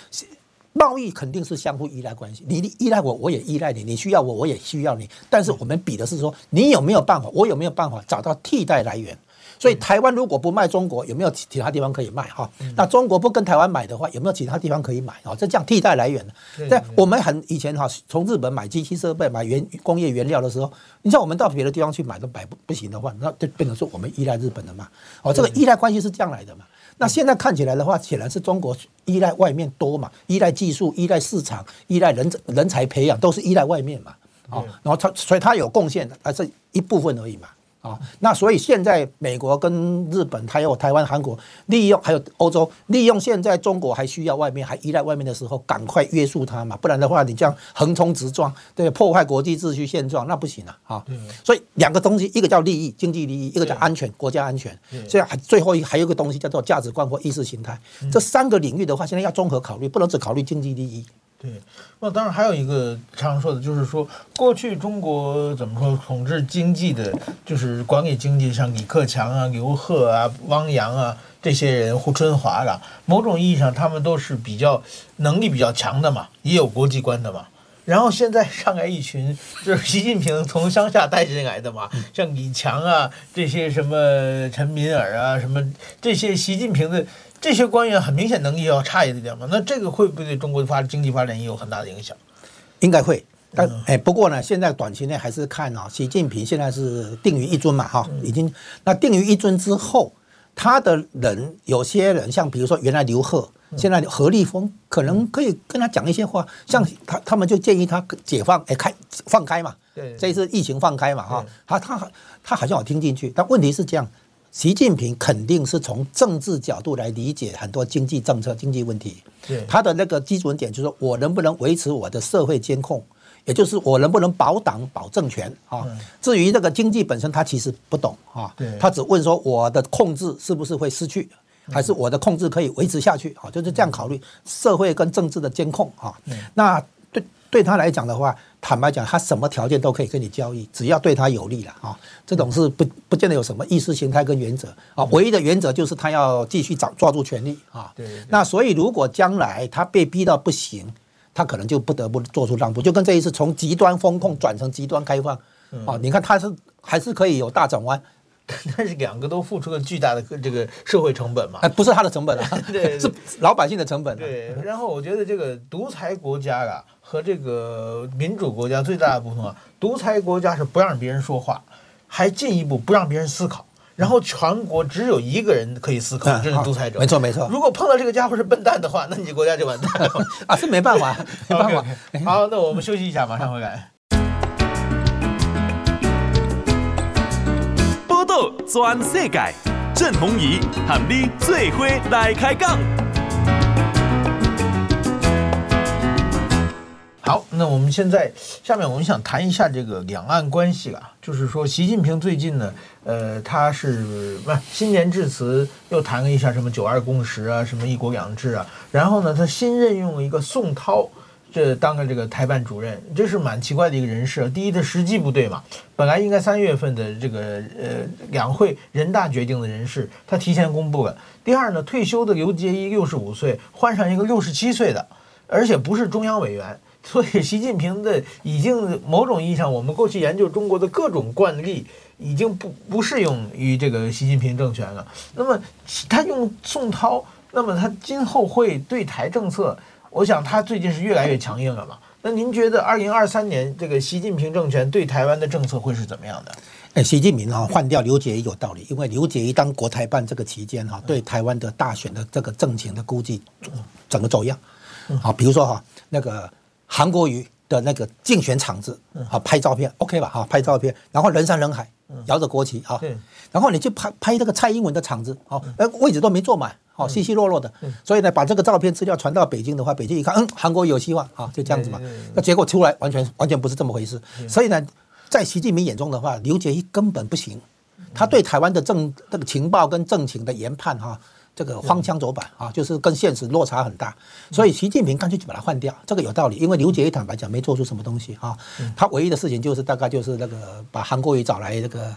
Speaker 4: 贸易肯定是相互依赖关系，你依赖我，我也依赖你，你需要我，我也需要你。但是我们比的是说，你有没有办法，我有没有办法找到替代来源。所以台湾如果不卖中国，有没有其他地方可以卖哈？那中国不跟台湾买的话，有没有其他地方可以买啊？这这样替代来源呢？在我们很以前哈，从日本买机器设备、买原工业原料的时候，你像我们到别的地方去买都买不不行的话，那就变成说我们依赖日本的嘛。哦，这个依赖关系是这样来的嘛。那现在看起来的话，显然是中国依赖外面多嘛，依赖技术、依赖市场、依赖人人才培养，都是依赖外面嘛。哦，然后他所以他有贡献，还是一部分而已嘛。啊、哦，那所以现在美国跟日本还有台湾、韩国利用，还有欧洲利用现在中国还需要外面还依赖外面的时候，赶快约束它嘛，不然的话你这样横冲直撞，对，破坏国际秩序现状，那不行了啊。哦、所以两个东西，一个叫利益、经济利益，一个叫安全、国家安全。所以还最后一还有一个东西叫做价值观或意识形态。这三个领域的话，现在要综合考虑，不能只考虑经济利益。
Speaker 3: 对，那当然还有一个常说的，就是说过去中国怎么说统治经济的，就是管理经济，像李克强啊、刘鹤啊、汪洋啊这些人，胡春华啊，某种意义上他们都是比较能力比较强的嘛，也有国际观的嘛。然后现在上来一群，就是习近平从乡下带进来的嘛，像李强啊这些什么陈敏尔啊什么这些习近平的。这些官员很明显能力要差一点嘛，那这个会不会对中国的发经济发展也有很大的影响？
Speaker 4: 应该会，但哎，不过呢，现在短期内还是看啊，习近平现在是定于一尊嘛，哈，已经那定于一尊之后，他的人有些人像比如说原来刘鹤，现在何立峰可能可以跟他讲一些话，像他他们就建议他解放哎开放开嘛，对，这一次疫情放开嘛，哈，他他他好像有听进去，但问题是这样。习近平肯定是从政治角度来理解很多经济政策、经济问题。对，他的那个基准点就是我能不能维持我的社会监控，也就是我能不能保党、保政权啊。至于这个经济本身，他其实不懂啊。对，他只问说我的控制是不是会失去，还是我的控制可以维持下去啊？就是这样考虑社会跟政治的监控啊。那对对他来讲的话。坦白讲，他什么条件都可以跟你交易，只要对他有利了啊。这种是不不见得有什么意识形态跟原则啊。唯一的原则就是他要继续抓抓住权力啊。对。那所以如果将来他被逼到不行，他可能就不得不做出让步，就跟这一次从极端风控转成极端开放啊。你看他是还是可以有大转弯，
Speaker 3: 但是两个都付出了巨大的这个社会成本嘛。
Speaker 4: 哎，不是他的成本啊，*laughs* 对，*laughs* 是老百姓的成本。
Speaker 3: 对。然后我觉得这个独裁国家啊。和这个民主国家最大的不同啊，独裁国家是不让别人说话，还进一步不让别人思考，然后全国只有一个人可以思考，这是独裁者。
Speaker 4: 没错没错。
Speaker 3: 如果碰到这个家伙是笨蛋的话，那你国家就完蛋了
Speaker 4: 啊！这没办法，没办法。
Speaker 3: 好，那我们休息一下，马上回来。
Speaker 1: 报道全世界，郑红仪和你最伙来开讲。
Speaker 3: 好，那我们现在下面我们想谈一下这个两岸关系啊，就是说习近平最近呢，呃，他是不新年致辞又谈了一下什么九二共识啊，什么一国两制啊，然后呢，他新任用了一个宋涛，这当了这个台办主任，这是蛮奇怪的一个人事。第一，他时机不对嘛，本来应该三月份的这个呃两会人大决定的人事，他提前公布了。第二呢，退休的刘结一六十五岁，换上一个六十七岁的，而且不是中央委员。所以，*laughs* 习近平的已经某种意义上，我们过去研究中国的各种惯例，已经不不适用于这个习近平政权了。那么，他用宋涛，那么他今后会对台政策，我想他最近是越来越强硬了嘛？那您觉得，二零二三年这个习近平政权对台湾的政策会是怎么样的？
Speaker 4: 哎，习近平啊，换掉刘杰也有道理，因为刘杰一当国台办这个期间哈，对台湾的大选的这个政情的估计，整个走样。好，比如说哈，那个。韩国瑜的那个竞选场子，好拍照片，OK 吧？哈，拍照片，然后人山人海，摇着国旗，哈，然后你去拍拍那个蔡英文的场子，好，呃，位置都没坐满，好，稀稀落落的，所以呢，把这个照片资料传到北京的话，北京一看，嗯，韩国瑜有希望，啊，就这样子嘛。那结果出来完全完全不是这么回事，所以呢，在习近平眼中的话，刘杰一根本不行，他对台湾的政这个情报跟政情的研判，哈。这个荒腔走板啊，就是跟现实落差很大，所以习近平干脆就把它换掉，这个有道理。因为刘杰一坦白讲没做出什么东西啊，他唯一的事情就是大概就是那个把韩国瑜找来这个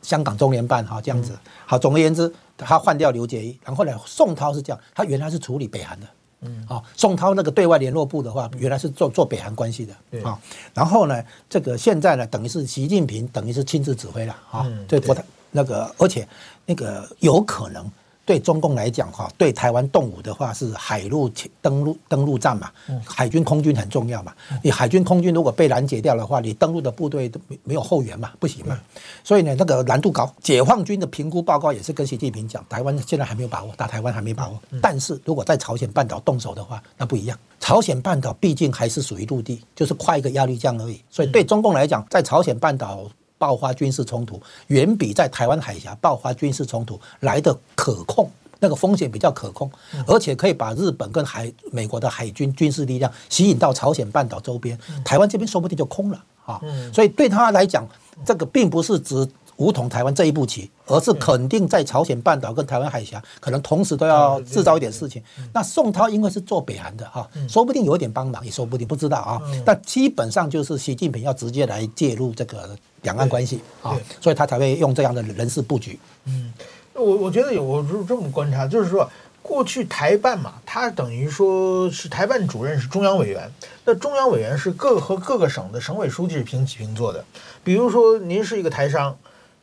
Speaker 4: 香港中联办哈这样子。好，总而言之，他换掉刘杰一，然后呢，宋涛是这样，他原来是处理北韩的，嗯，啊，宋涛那个对外联络部的话，原来是做做北韩关系的，啊，然后呢，这个现在呢，等于是习近平等于是亲自指挥了，啊，对不太那个，而且那个有可能。对中共来讲，哈，对台湾动武的话是海陆登陆登陆战嘛，海军空军很重要嘛。你海军空军如果被拦截掉的话，你登陆的部队都没没有后援嘛，不行嘛。所以呢，那个难度高。解放军的评估报告也是跟习近平讲，台湾现在还没有把握，打台湾还没把握。但是如果在朝鲜半岛动手的话，那不一样。朝鲜半岛毕竟还是属于陆地，就是跨一个鸭绿江而已。所以对中共来讲，在朝鲜半岛。爆发军事冲突远比在台湾海峡爆发军事冲突来的可控，那个风险比较可控，而且可以把日本跟海美国的海军军事力量吸引到朝鲜半岛周边，台湾这边说不定就空了啊。所以对他来讲，这个并不是指。武统台湾这一步棋，而是肯定在朝鲜半岛跟台湾海峡可能同时都要制造一点事情。那宋涛因为是做北韩的哈，说不定有一点帮忙，也说不定不知道啊。但基本上就是习近平要直接来介入这个两岸关系啊，所以他才会用这样的人事布局。
Speaker 3: 嗯，我我觉得有，我是这么观察，就是说过去台办嘛，他等于说是台办主任是中央委员，那中央委员是各和各个省的省委书记是平起平坐的。比如说您是一个台商。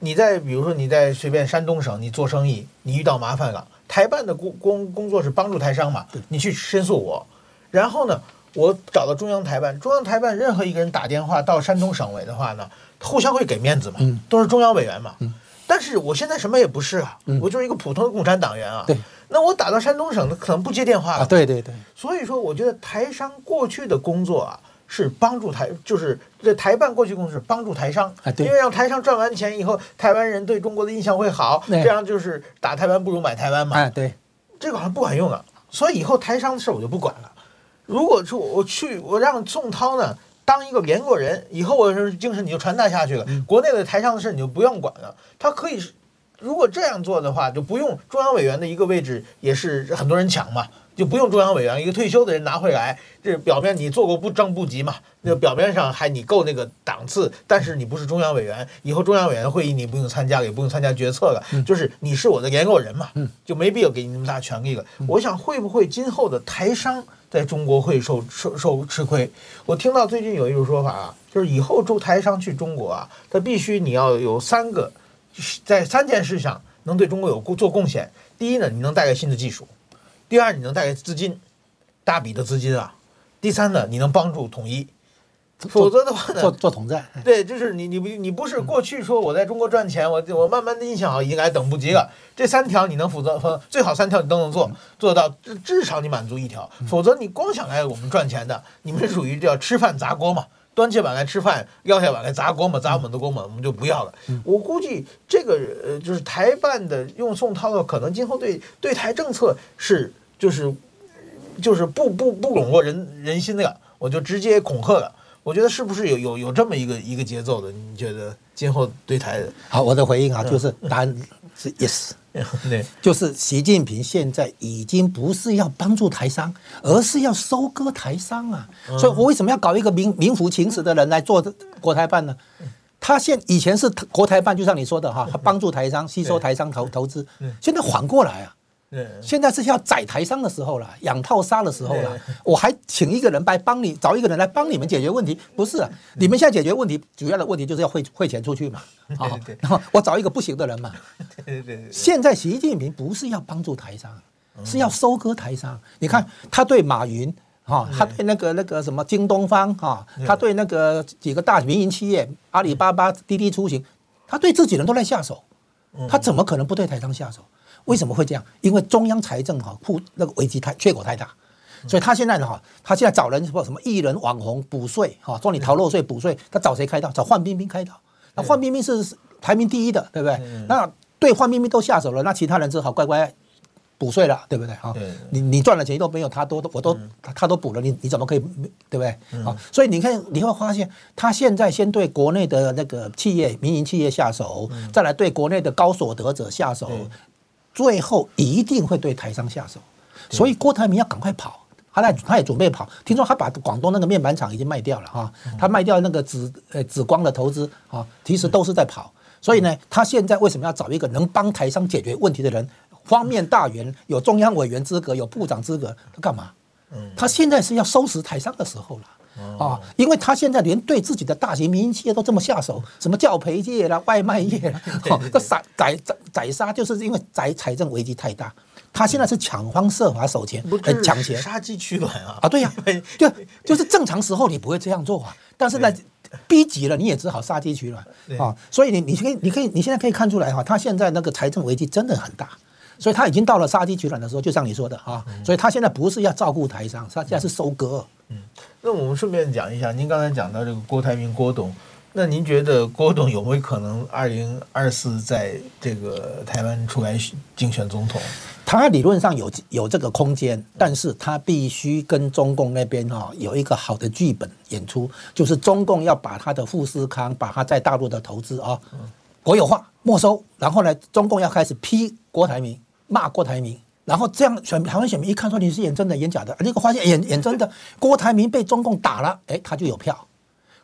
Speaker 3: 你在比如说你在随便山东省你做生意，你遇到麻烦了，台办的工工工作是帮助台商嘛，你去申诉我，然后呢，我找到中央台办，中央台办任何一个人打电话到山东省委的话呢，互相会给面子嘛，都是中央委员嘛，但是我现在什么也不是啊，我就是一个普通的共产党员啊，那我打到山东省的可能不接电话了，
Speaker 4: 对对对，
Speaker 3: 所以说我觉得台商过去的工作啊。是帮助台，就是这台办过去工作是帮助台商，因为让台商赚完钱以后，台湾人对中国的印象会好，这样就是打台湾不如买台湾嘛。对，这个好像不管用了，所以以后台商的事我就不管了。如果说我去，我让宋涛呢当一个联络人，以后我的精神你就传达下去了，国内的台商的事你就不用管了。他可以，如果这样做的话，就不用中央委员的一个位置，也是很多人抢嘛。就不用中央委员，一个退休的人拿回来，这表面你做过不正部级嘛？那表面上还你够那个档次，但是你不是中央委员，以后中央委员会议你不用参加，也不用参加决策了，就是你是我的联络人嘛，就没必要给你那么大权力了。我想会不会今后的台商在中国会受受受吃亏？我听到最近有一种说法啊，就是以后驻台商去中国啊，他必须你要有三个，在三件事上能对中国有做贡献。第一呢，你能带来新的技术。第二，你能带来资金，大笔的资金啊。第三呢，你能帮助统一，否则的话呢，
Speaker 4: 做做统战。
Speaker 3: 对，就是你你不你不是过去说我在中国赚钱，我我慢慢的印象好，已经来等不及了。这三条你能负责，最好三条你都能做，做到至至少你满足一条，否则你光想来我们赚钱的，你们是属于叫吃饭砸锅嘛，端起碗来吃饭，撂下碗来砸锅嘛，砸我们的锅嘛，我们就不要了。我估计这个呃，就是台办的用宋涛的，可能今后对对台政策是。就是，就是不不不笼络人人心的，我就直接恐吓了。我觉得是不是有有有这么一个一个节奏的？你觉得今后对台的？
Speaker 4: 好，我的回应啊，就是答案是 yes，*laughs* 对，就是习近平现在已经不是要帮助台商，而是要收割台商啊。所以我为什么要搞一个名名副其实的人来做国台办呢？他现以前是国台办，就像你说的哈，他帮助台商，吸收台商投投资，现在缓过来啊。现在是要宰台商的时候了，养套杀的时候了。我还请一个人来帮你，找一个人来帮你们解决问题，不是啊？你们现在解决问题，主要的问题就是要汇汇钱出去嘛。啊，然后我找一个不行的人嘛。现在习近平不是要帮助台商，是要收割台商。你看他对马云哈，他对那个那个什么京东方哈，他对那个几个大民营企业，阿里巴巴、滴滴出行，他对自己人都在下手，他怎么可能不对台商下手？为什么会这样？因为中央财政哈库那个危机太缺口太大，所以他现在呢哈，他现在找人说什么艺人网红补税哈，说你逃漏税补税，他找谁开刀？找范冰冰开刀。那范冰冰是排名第一的，对不对？那对范冰冰都下手了，那其他人只好乖乖补税了，对不对？哈，你你赚的钱都没有他多，我都他都补了，你你怎么可以对不对？啊，所以你看你会发现，他现在先对国内的那个企业、民营企业下手，再来对国内的高所得者下手。最后一定会对台商下手，所以郭台铭要赶快跑，他在他也准备跑。听说他把广东那个面板厂已经卖掉了哈，他卖掉那个紫呃紫光的投资啊，其实都是在跑。所以呢，他现在为什么要找一个能帮台商解决问题的人？方面大员，有中央委员资格，有部长资格，他干嘛？他现在是要收拾台商的时候了。啊，因为他现在连对自己的大型民营企业都这么下手，什么教培业啦、外卖业啦，哦，这宰宰宰宰杀，就是因为财财政危机太大，他现在是抢方设法守钱，很抢钱，
Speaker 3: 杀鸡取卵啊！
Speaker 4: 啊，对呀、啊，就就是正常时候你不会这样做啊，但是呢，逼急了你也只好杀鸡取卵。啊，所以你你可以你可以你现在可以看出来哈，他现在那个财政危机真的很大。所以他已经到了杀鸡取卵的时候，就像你说的啊，所以他现在不是要照顾台商，他现在是收割。
Speaker 3: 嗯，那我们顺便讲一下，您刚才讲到这个郭台铭郭董，那您觉得郭董有没有可能二零二四在这个台湾出来竞选总统？
Speaker 4: 他理论上有有这个空间，但是他必须跟中共那边哈有一个好的剧本演出，就是中共要把他的富士康，把他在大陆的投资啊国有化没收，然后呢，中共要开始批郭台铭。骂郭台铭，然后这样选台湾选民一看说，你是演真的演假的，结果发现演演真的，郭台铭被中共打了，哎，他就有票。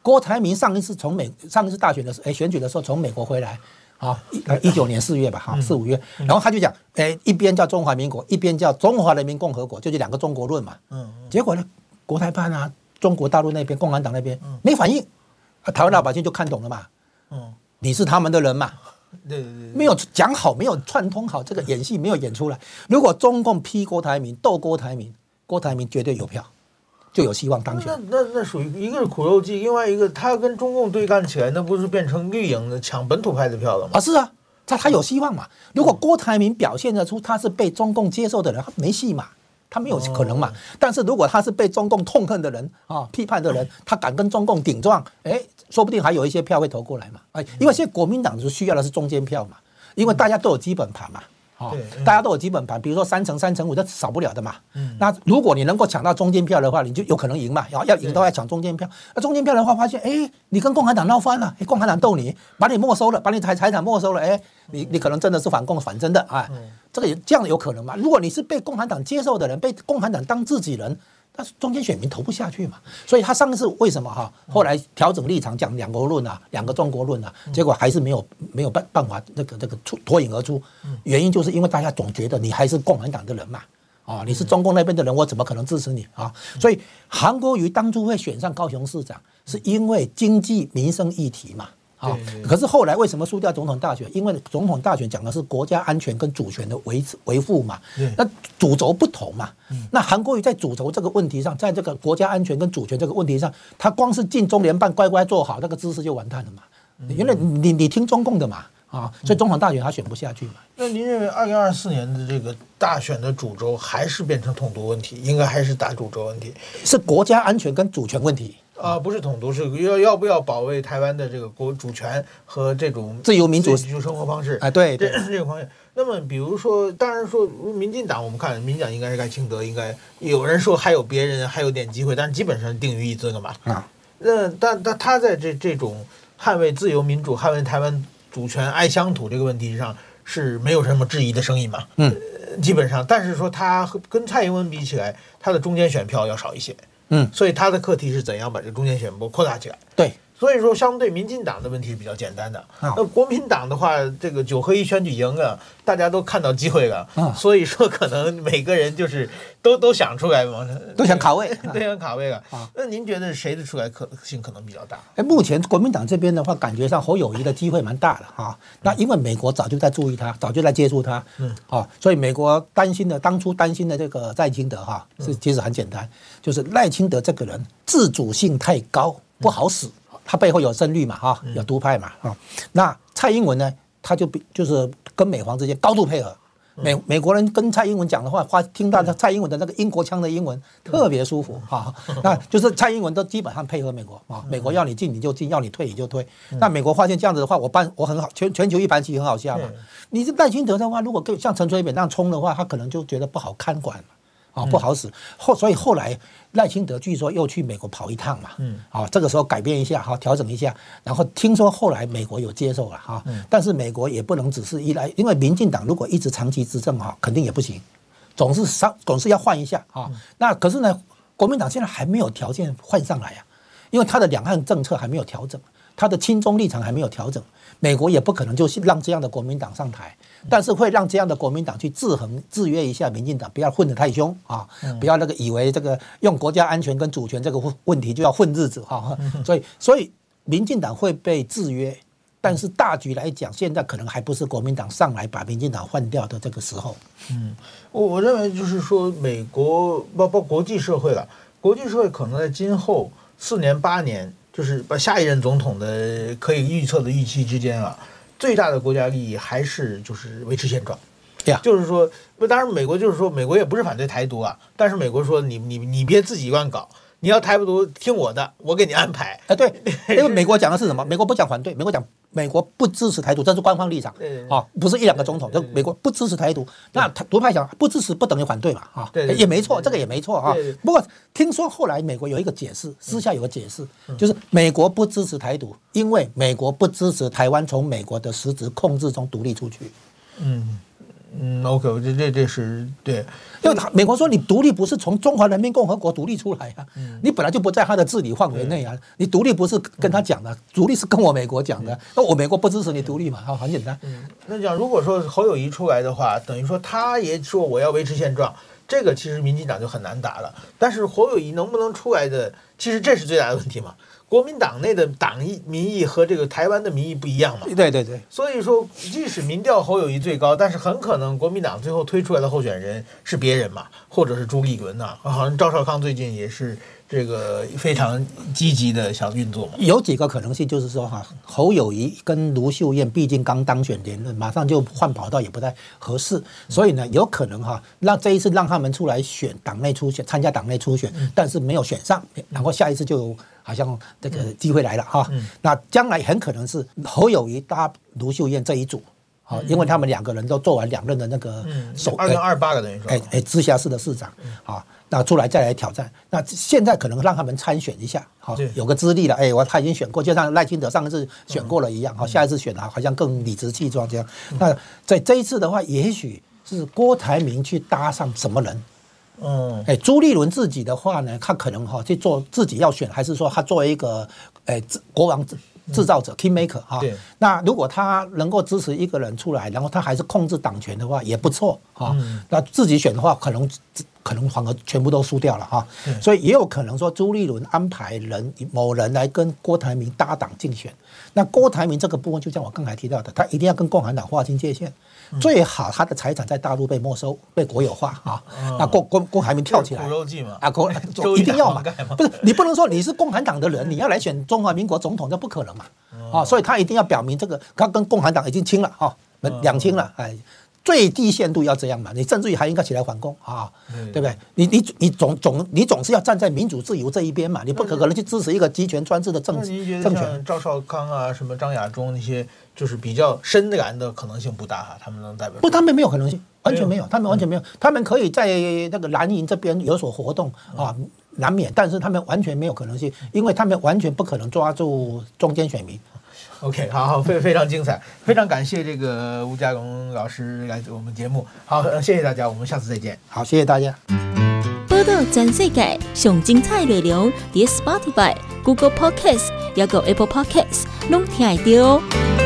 Speaker 4: 郭台铭上一次从美上一次大选的时候，哎，选举的时候从美国回来，啊，一九年四月吧，哈，四五月，然后他就讲，哎，一边叫中华民国，一边叫中华人民共和国，就是两个中国论嘛。嗯。结果呢，国台办啊，中国大陆那边共产党那边没反应，台湾老百姓就看懂了嘛。嗯。你是他们的人嘛。对对对，没有讲好，没有串通好，这个演戏没有演出来。如果中共批郭台铭，斗郭台铭，郭台铭绝对有票，就有希望当选。
Speaker 3: 那那那属于一个是苦肉计，另外一个他跟中共对干起来，那不是变成绿营的抢本土派的票了吗？
Speaker 4: 啊，是啊，他他有希望嘛。如果郭台铭表现得出他是被中共接受的人，他没戏嘛。他没有可能嘛？但是如果他是被中共痛恨的人啊，批判的人，*laughs* 他敢跟中共顶撞，哎，说不定还有一些票会投过来嘛。哎，因为现在国民党是需要的是中间票嘛，因为大家都有基本盘嘛。哦，大家都有基本盘，比如说三成、三成五，这少不了的嘛。嗯。那如果你能够抢到中间票的话，你就有可能赢嘛。要要赢都要抢中间票。那中间票的话，发现哎，你跟共产党闹翻了，哎，共产党斗你，把你没收了，把你财财产没收了，哎，你你可能真的是反共反真的啊。这个也这样有可能嘛？如果你是被共产党接受的人，被共产党当自己人。但是中间选民投不下去嘛，所以他上次为什么哈后来调整立场讲两国论啊，两个中国论啊，结果还是没有没有办办法那个那个出脱颖而出，原因就是因为大家总觉得你还是共产党的人嘛，啊你是中共那边的人，我怎么可能支持你？啊？所以韩国瑜当初会选上高雄市长，是因为经济民生议题嘛。啊，可是后来为什么输掉总统大选？因为总统大选讲的是国家安全跟主权的维持维护嘛，那主轴不同嘛。那韩国瑜在主轴这个问题上，在这个国家安全跟主权这个问题上，他光是进中联办乖乖做好那个姿势就完蛋了嘛。原来你你听中共的嘛，啊，所以总统大选他选不下去嘛。
Speaker 3: 那您认为二零二四年的这个大选的主轴还是变成统独问题？应该还是打主轴问题？
Speaker 4: 是国家安全跟主权问题。
Speaker 3: 啊，不是统独，是要要不要保卫台湾的这个国主权和这种
Speaker 4: 自由民主
Speaker 3: 生活方式？
Speaker 4: 哎，对，
Speaker 3: 这这个方面。那么，比如说，当然说，民进党，我们看民进党应该是赖清德，应该有人说还有别人还有点机会，但是基本上定于一尊了嘛。啊，那但但他在这这种捍卫自由民主、捍卫台湾主权、爱乡土这个问题上是没有什么质疑的声音嘛？嗯，基本上，但是说他跟蔡英文比起来，他的中间选票要少一些。嗯，所以他的课题是怎样把这个中间选票扩大起来？
Speaker 4: 对。
Speaker 3: 所以说，相对民进党的问题比较简单的。那国民党的话，这个九合一选举赢了，大家都看到机会了。所以说，可能每个人就是都都想出来嘛，
Speaker 4: 都想卡位，*laughs*
Speaker 3: 都想卡位了。那您觉得谁的出来可性可能比较大？
Speaker 4: 哎，目前国民党这边的话，感觉上侯友谊的机会蛮大的哈。那因为美国早就在注意他，早就在接触他。嗯。啊，所以美国担心的，当初担心的这个赖清德哈，是其实很简单，就是赖清德这个人自主性太高，不好使。他背后有深绿嘛，哈，有独派嘛，哈。那蔡英文呢，他就比就是跟美皇之间高度配合。美美国人跟蔡英文讲的话，话听到蔡英文的那个英国腔的英文，特别舒服哈。那就是蔡英文都基本上配合美国啊，美国要你进你就进，要你退你就退。那美国发现这样子的话，我办我很好，全全球一盘棋很好下嘛。你是赖清德的话，如果跟像陈水扁那样冲的话，他可能就觉得不好看管。啊，不好使。后，所以后来赖清德据说又去美国跑一趟嘛，嗯，啊，这个时候改变一下，哈，调整一下，然后听说后来美国有接受了，哈，但是美国也不能只是依赖，因为民进党如果一直长期执政，哈，肯定也不行，总是上总是要换一下，啊，那可是呢，国民党现在还没有条件换上来呀，因为他的两岸政策还没有调整，他的亲中立场还没有调整，美国也不可能就是让这样的国民党上台，但是会让这样的国民党去制衡、制约一下民进党，不要混得太凶啊，不要那个以为这个用国家安全跟主权这个问题就要混日子哈，所以所以民进党会被制约。但是大局来讲，现在可能还不是国民党上来把民进党换掉的这个时候。
Speaker 3: 嗯，我我认为就是说，美国包包括国际社会了，国际社会可能在今后四年八年，就是把下一任总统的可以预测的预期之间啊，最大的国家利益还是就是维持现状。
Speaker 4: 对呀，
Speaker 3: 就是说，不，当然美国就是说，美国也不是反对台独啊，但是美国说你你你别自己乱搞。你要台独听我的，我给你安排。
Speaker 4: 哎，对，*laughs* 因为美国讲的是什么？美国不讲反对，美国讲美国不支持台独，这是官方立场。啊，不是一两个总统，就美国不支持台独。那独派想不支持不等于反对嘛？啊，也没错，这个也没错啊。不过听说后来美国有一个解释，私下有个解释，就是美国不支持台独，因为美国不支持台湾从美国的实质控制中独立出去。
Speaker 3: 嗯。嗯，OK，我这这这是对，
Speaker 4: 因为他美国说你独立不是从中华人民共和国独立出来啊，你本来就不在他的治理范围内啊，你独立不是跟他讲的，独立是跟我美国讲的，那我美国不支持你独立嘛，好，很简单。
Speaker 3: 嗯，那讲如果说侯友谊出来的话，等于说他也说我要维持现状，这个其实民进党就很难打了。但是侯友谊能不能出来的，其实这是最大的问题嘛。国民党内的党意民意和这个台湾的民意不一样嘛？
Speaker 4: 对对对，
Speaker 3: 所以说即使民调侯友谊最高，但是很可能国民党最后推出来的候选人是别人嘛，或者是朱立伦呐，好像赵少康最近也是这个非常积极的想运作嘛。
Speaker 4: 有几个可能性，就是说哈，侯友谊跟卢秀燕毕竟刚当选连任，马上就换跑道也不太合适，所以呢，有可能哈，让这一次让他们出来选党内初选，参加党内初选，但是没有选上，然后下一次就。好像这个机会来了哈，那将来很可能是侯友谊搭卢秀燕这一组，好，因为他们两个人都做完两任的那个首
Speaker 3: 二零二八个等于说，
Speaker 4: 哎哎，直辖市的市长，好，那出来再来挑战，那现在可能让他们参选一下，好，有个资历了，哎，我他已经选过，就像赖清德上一次选过了一样，好，下一次选啊，好像更理直气壮这样。那在这一次的话，也许是郭台铭去搭上什么人？嗯，哎，朱立伦自己的话呢，他可能哈去做自己要选，还是说他作为一个哎国王制制造者 King Maker 哈？对。那如果他能够支持一个人出来，然后他还是控制党权的话，也不错哈。那自己选的话，可能可能反而全部都输掉了哈。所以也有可能说朱立伦安排人某人来跟郭台铭搭档竞选。那郭台铭这个部分，就像我刚才提到的，他一定要跟共产党划清界限。最好他的财产在大陆被没收、被国有化啊！那郭郭郭台铭跳起来，啊，郭 *laughs* 一定要嘛？不是你不能说你是共产党的人，你要来选中华民国总统，这不可能嘛！啊，所以他一定要表明这个，他跟共产党已经清了哈，两清了，哎。最低限度要这样嘛，你甚至于还应该起来反攻啊，对不对？你你你总总你总是要站在民主自由这一边嘛，你不可可能去支持一个集权专制的政治政权。
Speaker 3: 赵少康啊，什么张亚中那些，就是比较深蓝的可能性不大哈，他们能代表？
Speaker 4: 不，他们没有可能性，完全没有，他们完全没有，他们可以在那个蓝营这边有所活动啊，难免，但是他们完全没有可能性，因为他们完全不可能抓住中间选民。
Speaker 3: OK，好好，非非常精彩，非常感谢这个吴家龙老师来我们节目，好，谢谢大家，我们下次再见，
Speaker 4: 好，谢谢大家。
Speaker 5: 报道全世界上精彩内容，点 Spotify、Google Podcasts，还有 Apple Podcasts，拢听得到。